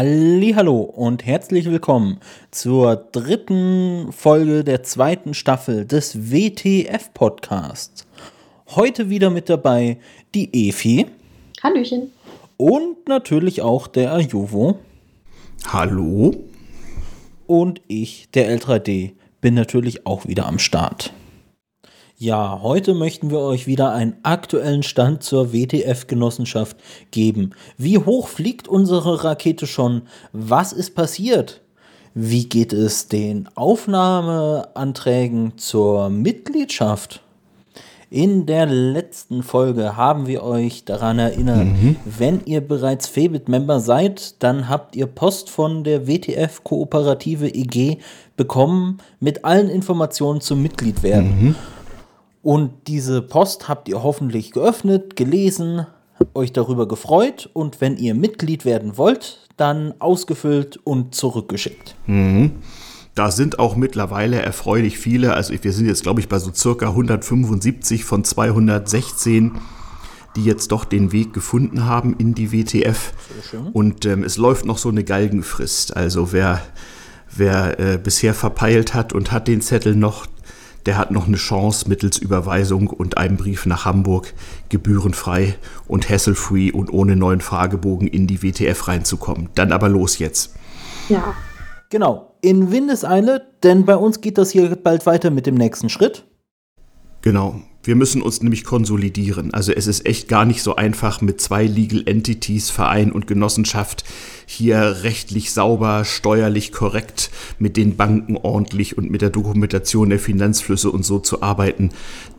Hallo und herzlich willkommen zur dritten Folge der zweiten Staffel des WTF Podcasts. Heute wieder mit dabei die Efi. Hallöchen. Und natürlich auch der Ajuvo. Hallo. Und ich, der L3D, bin natürlich auch wieder am Start. Ja, heute möchten wir euch wieder einen aktuellen Stand zur WTF-Genossenschaft geben. Wie hoch fliegt unsere Rakete schon? Was ist passiert? Wie geht es den Aufnahmeanträgen zur Mitgliedschaft? In der letzten Folge haben wir euch daran erinnert, mhm. wenn ihr bereits Febit-Member seid, dann habt ihr Post von der WTF Kooperative EG bekommen mit allen Informationen zum Mitgliedwerden. Mhm. Und diese Post habt ihr hoffentlich geöffnet, gelesen, euch darüber gefreut und wenn ihr Mitglied werden wollt, dann ausgefüllt und zurückgeschickt. Mhm. Da sind auch mittlerweile erfreulich viele, also wir sind jetzt glaube ich bei so circa 175 von 216, die jetzt doch den Weg gefunden haben in die WTF. Und ähm, es läuft noch so eine Galgenfrist. Also wer, wer äh, bisher verpeilt hat und hat den Zettel noch, der hat noch eine Chance mittels Überweisung und einem Brief nach Hamburg gebührenfrei und hasselfree und ohne neuen Fragebogen in die WTF reinzukommen. Dann aber los jetzt. Ja. Genau, in Windeseile, denn bei uns geht das hier bald weiter mit dem nächsten Schritt. Genau, wir müssen uns nämlich konsolidieren. Also es ist echt gar nicht so einfach mit zwei Legal Entities, Verein und Genossenschaft hier rechtlich sauber, steuerlich korrekt, mit den Banken ordentlich und mit der Dokumentation der Finanzflüsse und so zu arbeiten.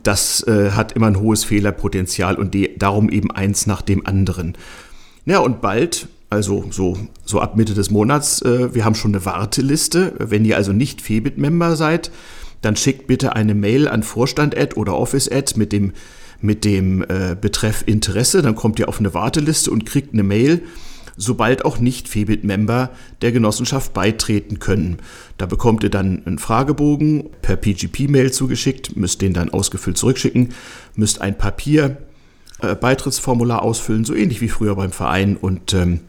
Das äh, hat immer ein hohes Fehlerpotenzial und die, darum eben eins nach dem anderen. Ja, und bald also so, so ab Mitte des Monats, äh, wir haben schon eine Warteliste. Wenn ihr also nicht Febit-Member seid, dann schickt bitte eine Mail an Vorstand Ad oder Office Ad mit dem, mit dem äh, Betreff Interesse. Dann kommt ihr auf eine Warteliste und kriegt eine Mail, sobald auch nicht Febit-Member der Genossenschaft beitreten können. Da bekommt ihr dann einen Fragebogen per PGP-Mail zugeschickt, müsst den dann ausgefüllt zurückschicken, müsst ein Papier äh, Beitrittsformular ausfüllen, so ähnlich wie früher beim Verein und ähm,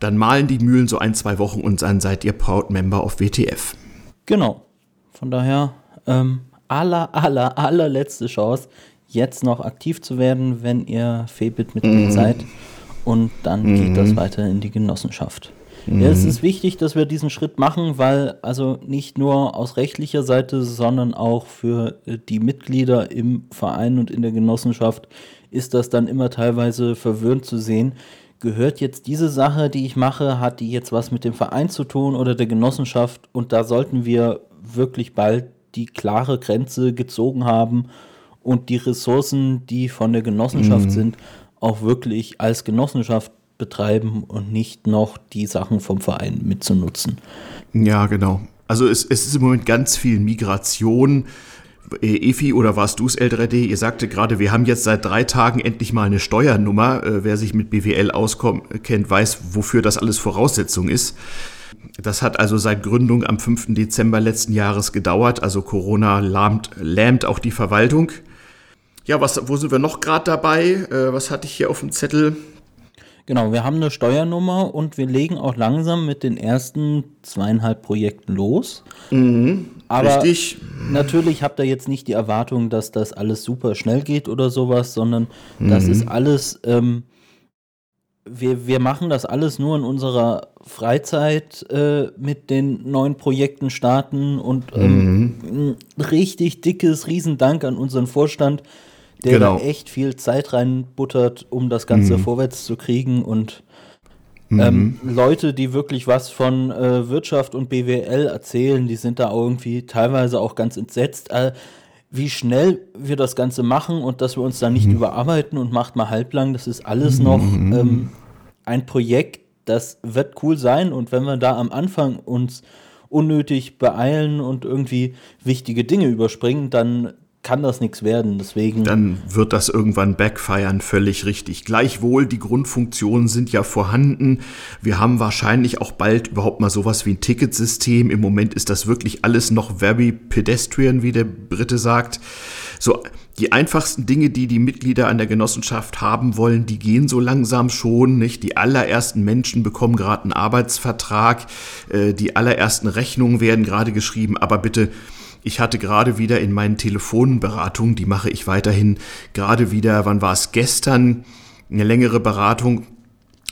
dann malen die Mühlen so ein, zwei Wochen und dann seid ihr Proud Member auf WTF. Genau. Von daher ähm, aller, aller, allerletzte Chance, jetzt noch aktiv zu werden, wenn ihr Febit-Mitglied mhm. seid. Und dann mhm. geht das weiter in die Genossenschaft. Mhm. Ja, es ist wichtig, dass wir diesen Schritt machen, weil also nicht nur aus rechtlicher Seite, sondern auch für äh, die Mitglieder im Verein und in der Genossenschaft ist das dann immer teilweise verwirrend zu sehen. Gehört jetzt diese Sache, die ich mache, hat die jetzt was mit dem Verein zu tun oder der Genossenschaft? Und da sollten wir wirklich bald die klare Grenze gezogen haben und die Ressourcen, die von der Genossenschaft mhm. sind, auch wirklich als Genossenschaft betreiben und nicht noch die Sachen vom Verein mitzunutzen. Ja, genau. Also es, es ist im Moment ganz viel Migration. Äh, Efi, oder warst du es, L3D? Ihr sagte gerade, wir haben jetzt seit drei Tagen endlich mal eine Steuernummer. Äh, wer sich mit BWL auskennt, weiß, wofür das alles Voraussetzung ist. Das hat also seit Gründung am 5. Dezember letzten Jahres gedauert. Also Corona lahmt, lähmt auch die Verwaltung. Ja, was, wo sind wir noch gerade dabei? Äh, was hatte ich hier auf dem Zettel? Genau, wir haben eine Steuernummer und wir legen auch langsam mit den ersten zweieinhalb Projekten los. Mhm, Aber richtig. natürlich habt ihr jetzt nicht die Erwartung, dass das alles super schnell geht oder sowas, sondern mhm. das ist alles ähm, wir, wir machen das alles nur in unserer Freizeit äh, mit den neuen Projekten starten und ähm, mhm. richtig dickes Riesendank an unseren Vorstand, der genau. da echt viel Zeit reinbuttert, um das Ganze mhm. vorwärts zu kriegen und ähm, mhm. Leute, die wirklich was von äh, Wirtschaft und BWL erzählen, die sind da irgendwie teilweise auch ganz entsetzt. Äh, wie schnell wir das Ganze machen und dass wir uns da nicht mhm. überarbeiten und macht mal halblang, das ist alles noch mhm. ähm, ein Projekt, das wird cool sein und wenn wir da am Anfang uns unnötig beeilen und irgendwie wichtige Dinge überspringen, dann kann das nichts werden. Deswegen. Dann wird das irgendwann backfiren, völlig richtig. Gleichwohl, die Grundfunktionen sind ja vorhanden. Wir haben wahrscheinlich auch bald überhaupt mal sowas wie ein Ticketsystem. Im Moment ist das wirklich alles noch very pedestrian, wie der Brite sagt. so die einfachsten Dinge, die die Mitglieder an der Genossenschaft haben wollen, die gehen so langsam schon, nicht? Die allerersten Menschen bekommen gerade einen Arbeitsvertrag, äh, die allerersten Rechnungen werden gerade geschrieben, aber bitte ich hatte gerade wieder in meinen Telefonberatungen, die mache ich weiterhin, gerade wieder, wann war es gestern, eine längere Beratung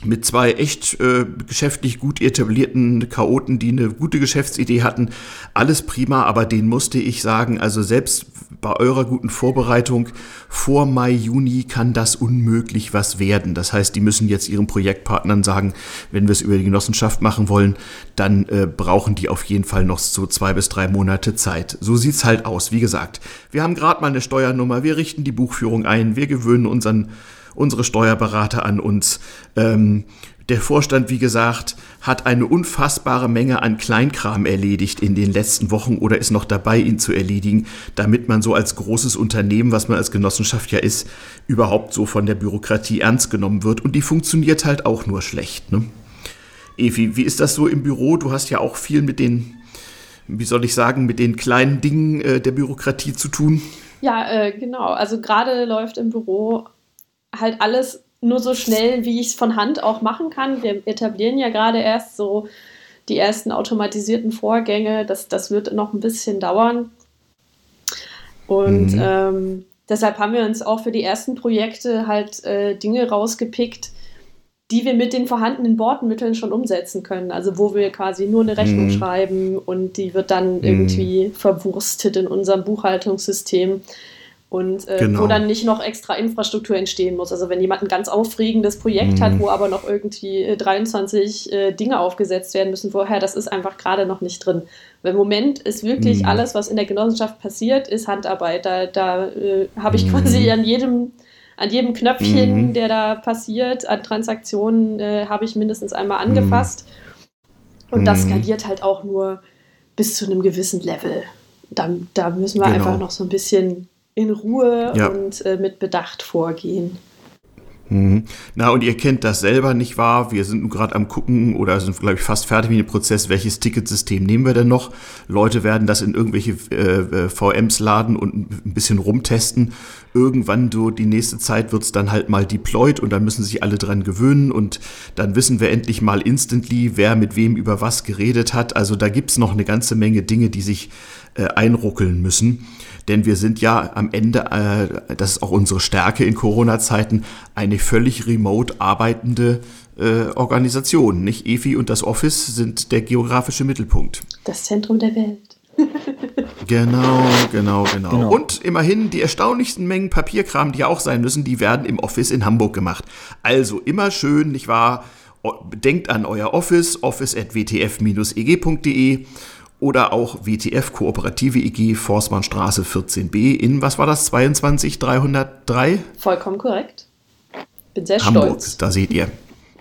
mit zwei echt äh, geschäftlich gut etablierten Chaoten, die eine gute Geschäftsidee hatten. Alles prima, aber den musste ich sagen, also selbst bei eurer guten Vorbereitung vor Mai, Juni kann das unmöglich was werden. Das heißt, die müssen jetzt ihren Projektpartnern sagen, wenn wir es über die Genossenschaft machen wollen, dann äh, brauchen die auf jeden Fall noch so zwei bis drei Monate Zeit. So sieht's halt aus. Wie gesagt, wir haben gerade mal eine Steuernummer, wir richten die Buchführung ein, wir gewöhnen unseren unsere Steuerberater an uns. Ähm, der Vorstand, wie gesagt, hat eine unfassbare Menge an Kleinkram erledigt in den letzten Wochen oder ist noch dabei, ihn zu erledigen, damit man so als großes Unternehmen, was man als Genossenschaft ja ist, überhaupt so von der Bürokratie ernst genommen wird. Und die funktioniert halt auch nur schlecht. Ne? Evi, wie ist das so im Büro? Du hast ja auch viel mit den, wie soll ich sagen, mit den kleinen Dingen äh, der Bürokratie zu tun. Ja, äh, genau. Also gerade läuft im Büro halt alles nur so schnell, wie ich es von Hand auch machen kann. Wir etablieren ja gerade erst so die ersten automatisierten Vorgänge. Das, das wird noch ein bisschen dauern. Und mhm. ähm, deshalb haben wir uns auch für die ersten Projekte halt äh, Dinge rausgepickt, die wir mit den vorhandenen Bordmitteln schon umsetzen können. Also wo wir quasi nur eine Rechnung mhm. schreiben und die wird dann mhm. irgendwie verwurstet in unserem Buchhaltungssystem und äh, genau. wo dann nicht noch extra Infrastruktur entstehen muss. Also wenn jemand ein ganz aufregendes Projekt mhm. hat, wo aber noch irgendwie 23 äh, äh, Dinge aufgesetzt werden müssen vorher, das ist einfach gerade noch nicht drin. Weil Im Moment ist wirklich mhm. alles, was in der Genossenschaft passiert, ist Handarbeit. Da, da äh, habe ich mhm. quasi an jedem an jedem Knöpfchen, mhm. der da passiert, an Transaktionen, äh, habe ich mindestens einmal mhm. angefasst. Und das mhm. skaliert halt auch nur bis zu einem gewissen Level. Da, da müssen wir genau. einfach noch so ein bisschen in Ruhe ja. und äh, mit Bedacht vorgehen. Mhm. Na, und ihr kennt das selber, nicht wahr? Wir sind nun gerade am gucken oder sind, glaube ich, fast fertig mit dem Prozess, welches Ticketsystem nehmen wir denn noch? Leute werden das in irgendwelche äh, äh VMs laden und ein bisschen rumtesten. Irgendwann so die nächste Zeit wird's dann halt mal deployed und dann müssen sich alle dran gewöhnen und dann wissen wir endlich mal instantly, wer mit wem über was geredet hat. Also da gibt's noch eine ganze Menge Dinge, die sich äh, einruckeln müssen. Denn wir sind ja am Ende, äh, das ist auch unsere Stärke in Corona-Zeiten, eine völlig remote arbeitende äh, Organisation. Nicht EFI und das Office sind der geografische Mittelpunkt. Das Zentrum der Welt. genau, genau, genau, genau. Und immerhin die erstaunlichsten Mengen Papierkram, die ja auch sein müssen, die werden im Office in Hamburg gemacht. Also immer schön, nicht wahr? Denkt an euer Office, office.wtf-eg.de oder auch WTF Kooperative EG Forstmannstraße 14b in, was war das, 22303? Vollkommen korrekt. Bin sehr Hamburg, stolz. da seht ihr.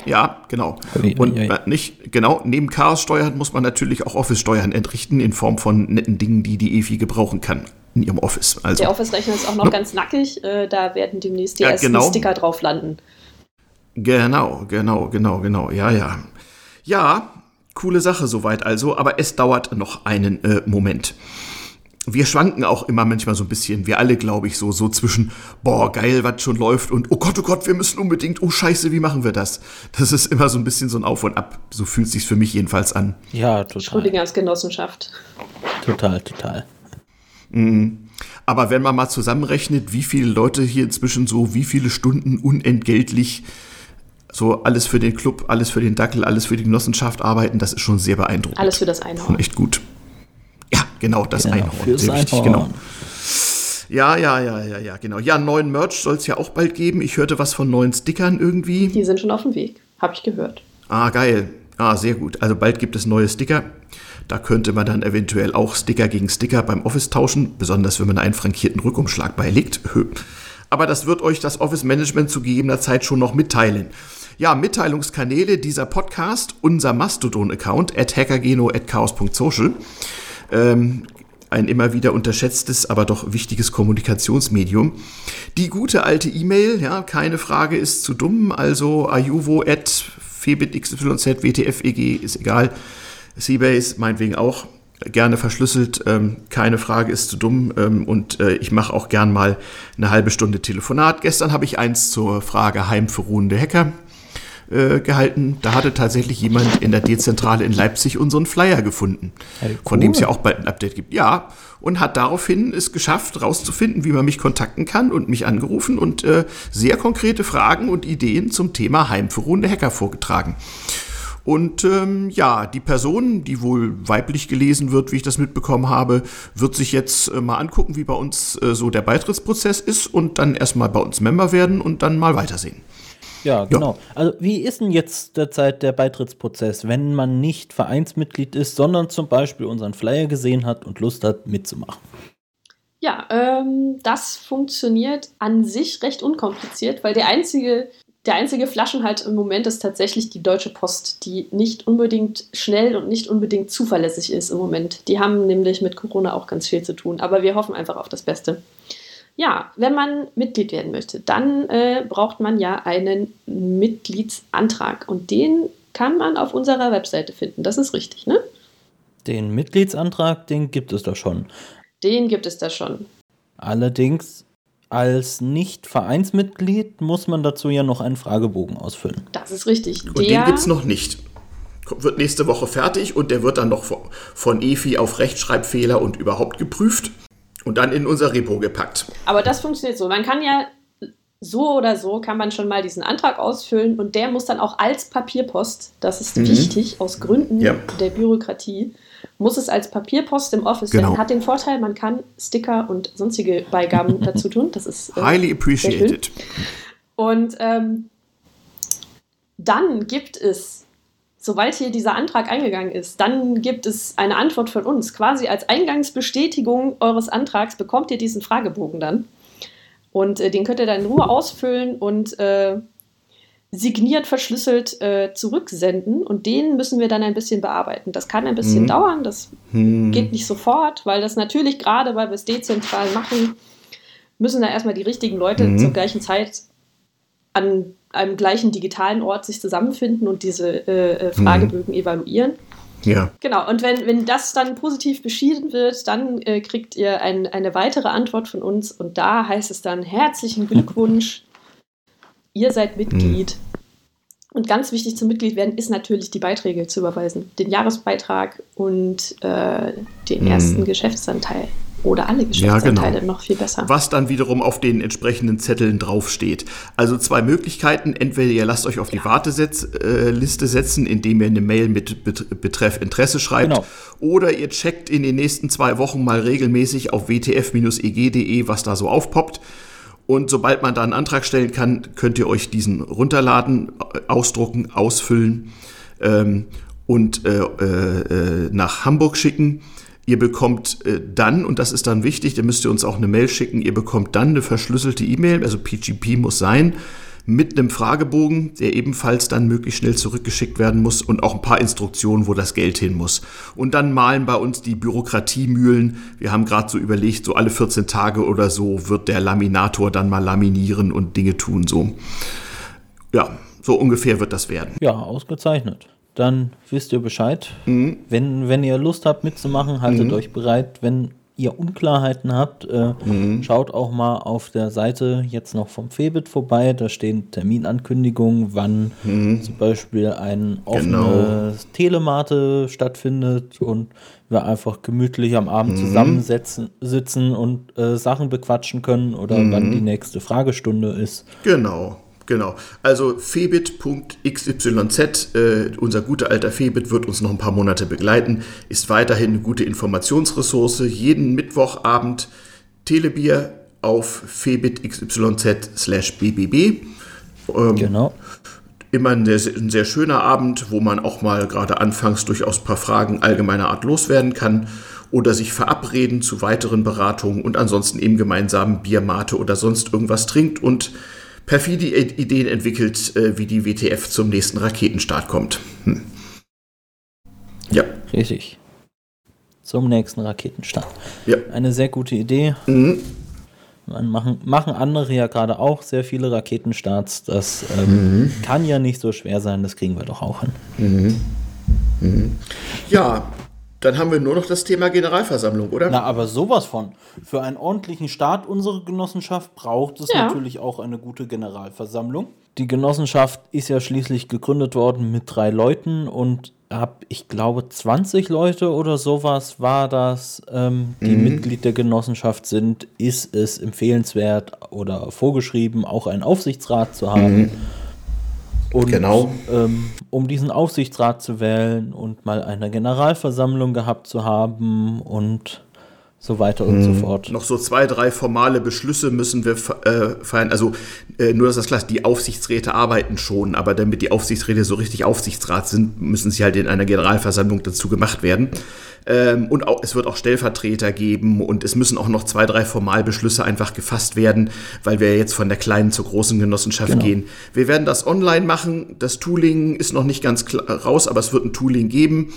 Ja, genau. Und nicht, genau, neben Chaos-Steuern muss man natürlich auch Office-Steuern entrichten in Form von netten Dingen, die die EFI gebrauchen kann in ihrem Office. Also, Der Office-Rechner ist auch noch no. ganz nackig, äh, da werden demnächst die ja, ersten genau. Sticker drauf landen. Genau, genau, genau, genau, ja, ja. Ja, Coole Sache soweit also, aber es dauert noch einen äh, Moment. Wir schwanken auch immer manchmal so ein bisschen, wir alle, glaube ich, so, so zwischen, boah, geil, was schon läuft und, oh Gott, oh Gott, wir müssen unbedingt, oh Scheiße, wie machen wir das? Das ist immer so ein bisschen so ein Auf und Ab. So fühlt sich für mich jedenfalls an. Ja, total. Schrödingers Genossenschaft. Total, total. Mhm. Aber wenn man mal zusammenrechnet, wie viele Leute hier inzwischen so, wie viele Stunden unentgeltlich so alles für den Club, alles für den Dackel, alles für die Genossenschaft arbeiten, das ist schon sehr beeindruckend. Alles für das Einhorn. Schon echt gut. Ja, genau, das genau, Einhorn. Fürs sehr wichtig, genau. Ja, ja, ja, ja, ja, genau. Ja, neuen Merch soll es ja auch bald geben. Ich hörte was von neuen Stickern irgendwie. Die sind schon auf dem Weg, habe ich gehört. Ah, geil. Ah, sehr gut. Also bald gibt es neue Sticker. Da könnte man dann eventuell auch Sticker gegen Sticker beim Office tauschen, besonders wenn man einen frankierten Rückumschlag beilegt. Aber das wird euch das Office Management zu gegebener Zeit schon noch mitteilen. Ja, Mitteilungskanäle dieser Podcast, unser Mastodon-Account at hackergeno at chaos.social. Ähm, ein immer wieder unterschätztes, aber doch wichtiges Kommunikationsmedium. Die gute alte E-Mail, ja, keine Frage ist zu dumm, also ayuvo at febitxyz, wtfeg, ist egal. Seabase, meinetwegen auch. gerne verschlüsselt. Ähm, keine Frage ist zu dumm. Ähm, und äh, ich mache auch gern mal eine halbe Stunde Telefonat. Gestern habe ich eins zur Frage Heim für ruhende Hacker äh, gehalten. Da hatte tatsächlich jemand in der Dezentrale in Leipzig unseren Flyer gefunden, hey, cool. von dem es ja auch bald ein Update gibt. Ja, und hat daraufhin es geschafft, rauszufinden, wie man mich kontakten kann und mich angerufen und äh, sehr konkrete Fragen und Ideen zum Thema Heim für ruhende Hacker vorgetragen. Und ähm, ja, die Person, die wohl weiblich gelesen wird, wie ich das mitbekommen habe, wird sich jetzt äh, mal angucken, wie bei uns äh, so der Beitrittsprozess ist und dann erstmal bei uns Member werden und dann mal weitersehen. Ja, genau. Ja. Also wie ist denn jetzt derzeit der Beitrittsprozess, wenn man nicht Vereinsmitglied ist, sondern zum Beispiel unseren Flyer gesehen hat und Lust hat mitzumachen? Ja, ähm, das funktioniert an sich recht unkompliziert, weil der einzige der einzige Flaschenhalt im Moment ist tatsächlich die Deutsche Post, die nicht unbedingt schnell und nicht unbedingt zuverlässig ist im Moment. Die haben nämlich mit Corona auch ganz viel zu tun, aber wir hoffen einfach auf das Beste. Ja, wenn man Mitglied werden möchte, dann äh, braucht man ja einen Mitgliedsantrag und den kann man auf unserer Webseite finden. Das ist richtig, ne? Den Mitgliedsantrag, den gibt es da schon. Den gibt es da schon. Allerdings als Nicht-Vereinsmitglied muss man dazu ja noch einen Fragebogen ausfüllen. Das ist richtig. Und der den gibt es noch nicht. Wird nächste Woche fertig und der wird dann noch von EFI auf Rechtschreibfehler und überhaupt geprüft und dann in unser Repo gepackt. Aber das funktioniert so. Man kann ja so oder so kann man schon mal diesen Antrag ausfüllen und der muss dann auch als Papierpost, das ist mhm. wichtig aus Gründen ja. der Bürokratie, muss es als Papierpost im Office genau. Hat den Vorteil, man kann Sticker und sonstige Beigaben dazu tun. Das ist äh, highly appreciated. Und ähm, dann gibt es, sobald hier dieser Antrag eingegangen ist, dann gibt es eine Antwort von uns. Quasi als Eingangsbestätigung eures Antrags bekommt ihr diesen Fragebogen dann. Und äh, den könnt ihr dann in Ruhe ausfüllen und äh, signiert, verschlüsselt äh, zurücksenden und den müssen wir dann ein bisschen bearbeiten. Das kann ein bisschen hm. dauern, das hm. geht nicht sofort, weil das natürlich gerade, weil wir es dezentral machen, müssen da erstmal die richtigen Leute hm. zur gleichen Zeit an einem gleichen digitalen Ort sich zusammenfinden und diese äh, äh Fragebögen hm. evaluieren. Ja. Genau, und wenn, wenn das dann positiv beschieden wird, dann äh, kriegt ihr ein, eine weitere Antwort von uns und da heißt es dann herzlichen Glückwunsch ihr seid Mitglied. Mhm. Und ganz wichtig zum Mitglied werden ist natürlich die Beiträge zu überweisen. Den Jahresbeitrag und äh, den mhm. ersten Geschäftsanteil. Oder alle Geschäftsanteile ja, genau. noch viel besser. Was dann wiederum auf den entsprechenden Zetteln draufsteht. Also zwei Möglichkeiten. Entweder ihr lasst euch auf die ja. Warteliste setzen, indem ihr eine Mail mit Betreff Interesse schreibt. Genau. Oder ihr checkt in den nächsten zwei Wochen mal regelmäßig auf wtf-eg.de, was da so aufpoppt. Und sobald man da einen Antrag stellen kann, könnt ihr euch diesen runterladen, ausdrucken, ausfüllen ähm, und äh, äh, nach Hamburg schicken. Ihr bekommt äh, dann, und das ist dann wichtig, da müsst ihr uns auch eine Mail schicken, ihr bekommt dann eine verschlüsselte E-Mail, also PGP muss sein, mit einem Fragebogen, der ebenfalls dann möglichst schnell zurückgeschickt werden muss und auch ein paar Instruktionen, wo das Geld hin muss. Und dann malen bei uns die Bürokratiemühlen. Wir haben gerade so überlegt, so alle 14 Tage oder so wird der Laminator dann mal laminieren und Dinge tun so. Ja, so ungefähr wird das werden. Ja, ausgezeichnet. Dann wisst ihr Bescheid. Mhm. Wenn, wenn ihr Lust habt mitzumachen, haltet mhm. euch bereit. Wenn ihr Unklarheiten habt, äh, mhm. schaut auch mal auf der Seite jetzt noch vom Febit vorbei. Da stehen Terminankündigungen, wann mhm. zum Beispiel ein offenes genau. Telemate stattfindet und wir einfach gemütlich am Abend mhm. zusammensitzen sitzen und äh, Sachen bequatschen können oder wann die mhm. nächste Fragestunde ist. Genau. Genau. Also febit.xyz, äh, unser guter alter Febit wird uns noch ein paar Monate begleiten, ist weiterhin eine gute Informationsressource. Jeden Mittwochabend Telebier auf febit.xyz slash bbb. Ähm, genau. Immer ein sehr, ein sehr schöner Abend, wo man auch mal gerade anfangs durchaus ein paar Fragen allgemeiner Art loswerden kann oder sich verabreden zu weiteren Beratungen und ansonsten eben gemeinsam Biermate oder sonst irgendwas trinkt und perfide Ideen entwickelt, äh, wie die WTF zum nächsten Raketenstart kommt. Hm. Ja. Richtig. Zum nächsten Raketenstart. Ja. Eine sehr gute Idee. Mhm. Man machen, machen andere ja gerade auch sehr viele Raketenstarts. Das ähm, mhm. kann ja nicht so schwer sein, das kriegen wir doch auch hin. Mhm. mhm. Ja, dann haben wir nur noch das Thema Generalversammlung, oder? Na, aber sowas von. Für einen ordentlichen Start unserer Genossenschaft braucht es ja. natürlich auch eine gute Generalversammlung. Die Genossenschaft ist ja schließlich gegründet worden mit drei Leuten und ab, ich glaube, 20 Leute oder sowas war das, ähm, die mhm. Mitglied der Genossenschaft sind, ist es empfehlenswert oder vorgeschrieben, auch einen Aufsichtsrat zu haben. Mhm. Und genau. ähm, um diesen Aufsichtsrat zu wählen und mal eine Generalversammlung gehabt zu haben und so weiter und hm. so mhm. fort. Noch so zwei, drei formale Beschlüsse müssen wir äh, feiern. Also äh, nur, dass das klar ist, die Aufsichtsräte arbeiten schon, aber damit die Aufsichtsräte so richtig Aufsichtsrat sind, müssen sie halt in einer Generalversammlung dazu gemacht werden. Ähm, und auch, es wird auch Stellvertreter geben und es müssen auch noch zwei, drei Formalbeschlüsse einfach gefasst werden, weil wir jetzt von der kleinen zur großen Genossenschaft genau. gehen. Wir werden das online machen. Das Tooling ist noch nicht ganz raus, aber es wird ein Tooling geben.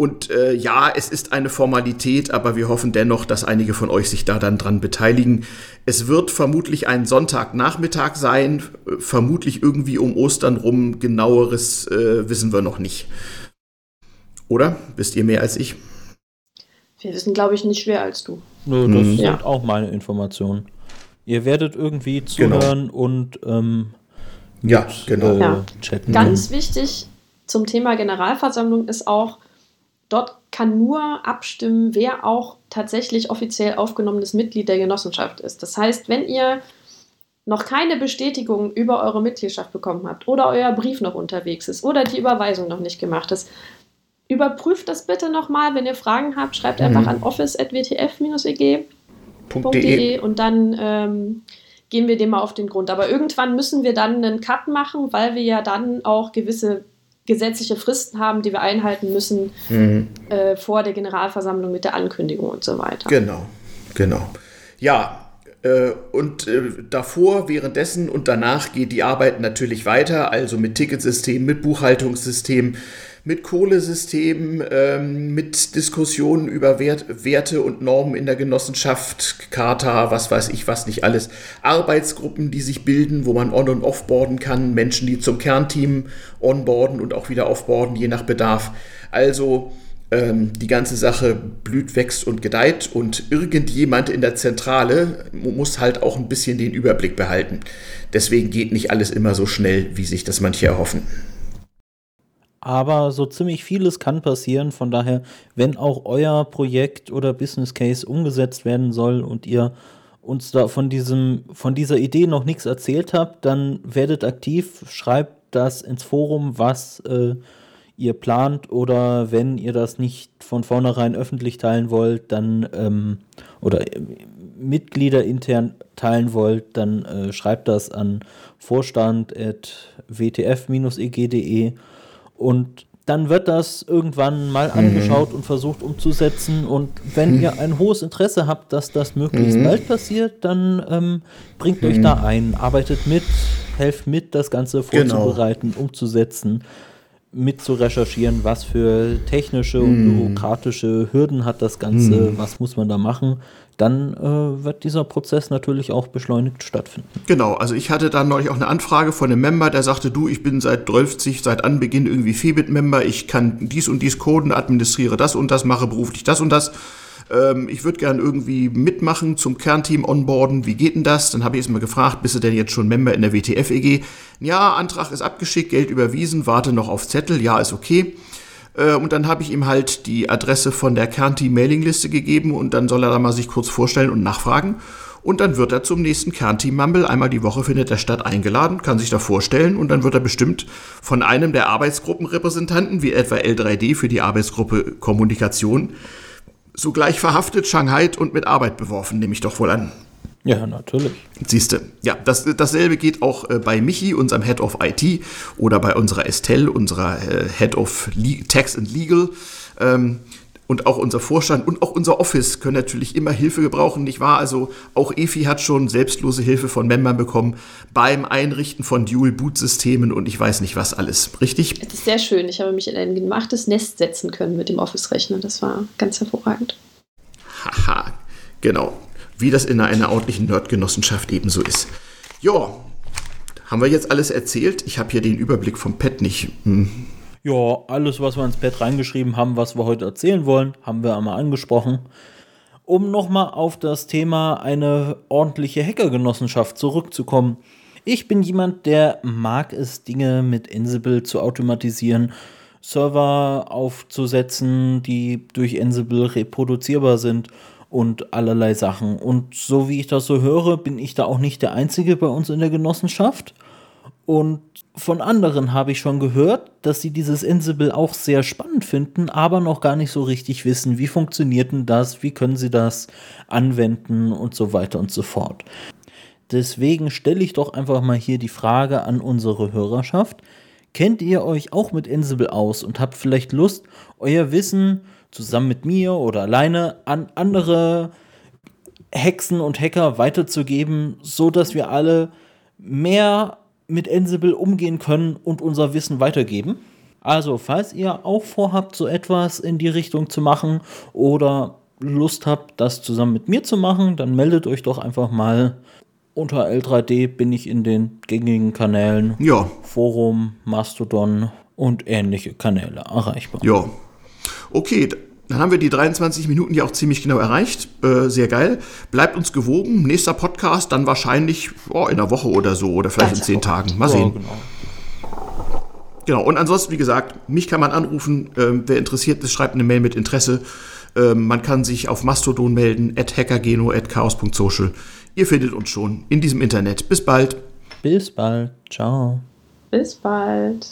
Und äh, ja, es ist eine Formalität, aber wir hoffen dennoch, dass einige von euch sich da dann dran beteiligen. Es wird vermutlich ein Sonntagnachmittag sein, vermutlich irgendwie um Ostern rum. Genaueres äh, wissen wir noch nicht. Oder? Wisst ihr mehr als ich? Wir wissen, glaube ich, nicht schwer als du. Nö, das mhm. sind ja. auch meine Informationen. Ihr werdet irgendwie genau. zuhören genau. und ähm, mit, ja, genau. Äh, ja. chatten. Ganz wichtig zum Thema Generalversammlung ist auch, Dort kann nur abstimmen, wer auch tatsächlich offiziell aufgenommenes Mitglied der Genossenschaft ist. Das heißt, wenn ihr noch keine Bestätigung über eure Mitgliedschaft bekommen habt oder euer Brief noch unterwegs ist oder die Überweisung noch nicht gemacht ist, überprüft das bitte nochmal. Wenn ihr Fragen habt, schreibt mhm. einfach an office.wtf-eg.de und dann ähm, gehen wir dem mal auf den Grund. Aber irgendwann müssen wir dann einen Cut machen, weil wir ja dann auch gewisse gesetzliche Fristen haben, die wir einhalten müssen mhm. äh, vor der Generalversammlung mit der Ankündigung und so weiter. Genau, genau. Ja, äh, und äh, davor, währenddessen und danach geht die Arbeit natürlich weiter, also mit Ticketsystem, mit Buchhaltungssystem, mit Kohlesystemen, ähm, mit Diskussionen über Wert, Werte und Normen in der Genossenschaft, Charta, was weiß ich, was nicht alles, Arbeitsgruppen, die sich bilden, wo man on- und offboarden kann, Menschen, die zum Kernteam onboarden und auch wieder offboarden, je nach Bedarf. Also ähm, die ganze Sache blüht, wächst und gedeiht und irgendjemand in der Zentrale muss halt auch ein bisschen den Überblick behalten. Deswegen geht nicht alles immer so schnell, wie sich das manche erhoffen aber so ziemlich vieles kann passieren. Von daher, wenn auch euer Projekt oder Business Case umgesetzt werden soll und ihr uns da von diesem, von dieser Idee noch nichts erzählt habt, dann werdet aktiv, schreibt das ins Forum, was äh, ihr plant. Oder wenn ihr das nicht von vornherein öffentlich teilen wollt, dann ähm, oder äh, Mitglieder intern teilen wollt, dann äh, schreibt das an vorstand.wtf-eg.de und dann wird das irgendwann mal mhm. angeschaut und versucht umzusetzen. Und wenn mhm. ihr ein hohes Interesse habt, dass das möglichst mhm. bald passiert, dann ähm, bringt euch da mhm. ein, arbeitet mit, helft mit, das Ganze genau. vorzubereiten, genau. umzusetzen, mit zu recherchieren, was für technische und mhm. bürokratische Hürden hat das Ganze, mhm. was muss man da machen dann äh, wird dieser Prozess natürlich auch beschleunigt stattfinden. Genau, also ich hatte da neulich auch eine Anfrage von einem Member, der sagte, du, ich bin seit 12, seit Anbeginn irgendwie Febit-Member, ich kann dies und dies coden, administriere das und das, mache beruflich das und das. Ähm, ich würde gern irgendwie mitmachen zum Kernteam onboarden, wie geht denn das? Dann habe ich erstmal gefragt, bist du denn jetzt schon Member in der WTF-EG? Ja, Antrag ist abgeschickt, Geld überwiesen, warte noch auf Zettel, ja, ist okay. Äh, und dann habe ich ihm halt die Adresse von der Kernteam-Mailingliste gegeben und dann soll er da mal sich kurz vorstellen und nachfragen. Und dann wird er zum nächsten Kernteam-Mumble, einmal die Woche findet er statt, eingeladen, kann sich da vorstellen und dann wird er bestimmt von einem der Arbeitsgruppenrepräsentanten, wie etwa L3D für die Arbeitsgruppe Kommunikation, sogleich verhaftet, Shanghai und mit Arbeit beworfen, nehme ich doch wohl an. Ja, natürlich. Siehste, ja, das, dasselbe geht auch äh, bei Michi, unserem Head of IT, oder bei unserer Estelle, unserer äh, Head of Le Tax and Legal. Ähm, und auch unser Vorstand und auch unser Office können natürlich immer Hilfe gebrauchen, nicht wahr? Also auch EFI hat schon selbstlose Hilfe von Membern bekommen beim Einrichten von Dual-Boot-Systemen und ich weiß nicht was alles. Richtig? Das ist sehr schön. Ich habe mich in ein gemachtes Nest setzen können mit dem Office-Rechner. Das war ganz hervorragend. Haha, genau wie das in einer ordentlichen Nerdgenossenschaft ebenso ist. Ja, haben wir jetzt alles erzählt? Ich habe hier den Überblick vom Pad nicht. Hm. Ja, alles, was wir ins Pad reingeschrieben haben, was wir heute erzählen wollen, haben wir einmal angesprochen. Um nochmal auf das Thema eine ordentliche Hackergenossenschaft zurückzukommen. Ich bin jemand, der mag es, Dinge mit Ansible zu automatisieren, Server aufzusetzen, die durch Ansible reproduzierbar sind und allerlei Sachen. Und so wie ich das so höre, bin ich da auch nicht der Einzige bei uns in der Genossenschaft. Und von anderen habe ich schon gehört, dass sie dieses Ansible auch sehr spannend finden, aber noch gar nicht so richtig wissen, wie funktioniert denn das, wie können sie das anwenden und so weiter und so fort. Deswegen stelle ich doch einfach mal hier die Frage an unsere Hörerschaft. Kennt ihr euch auch mit Ansible aus und habt vielleicht Lust, euer Wissen zusammen mit mir oder alleine an andere Hexen und Hacker weiterzugeben, so dass wir alle mehr mit Ansible umgehen können und unser Wissen weitergeben. Also, falls ihr auch vorhabt, so etwas in die Richtung zu machen oder Lust habt, das zusammen mit mir zu machen, dann meldet euch doch einfach mal. Unter L3D bin ich in den gängigen Kanälen. Ja. Forum, Mastodon und ähnliche Kanäle erreichbar. Ja. Okay, dann haben wir die 23 Minuten ja auch ziemlich genau erreicht. Äh, sehr geil. Bleibt uns gewogen. Nächster Podcast dann wahrscheinlich oh, in einer Woche oder so oder vielleicht in zehn Tagen. Mal sehen. Ja, genau. genau. Und ansonsten, wie gesagt, mich kann man anrufen. Ähm, wer interessiert ist, schreibt eine Mail mit Interesse. Ähm, man kann sich auf Mastodon melden, at hackergeno, at chaos.social. Ihr findet uns schon in diesem Internet. Bis bald. Bis bald. Ciao. Bis bald.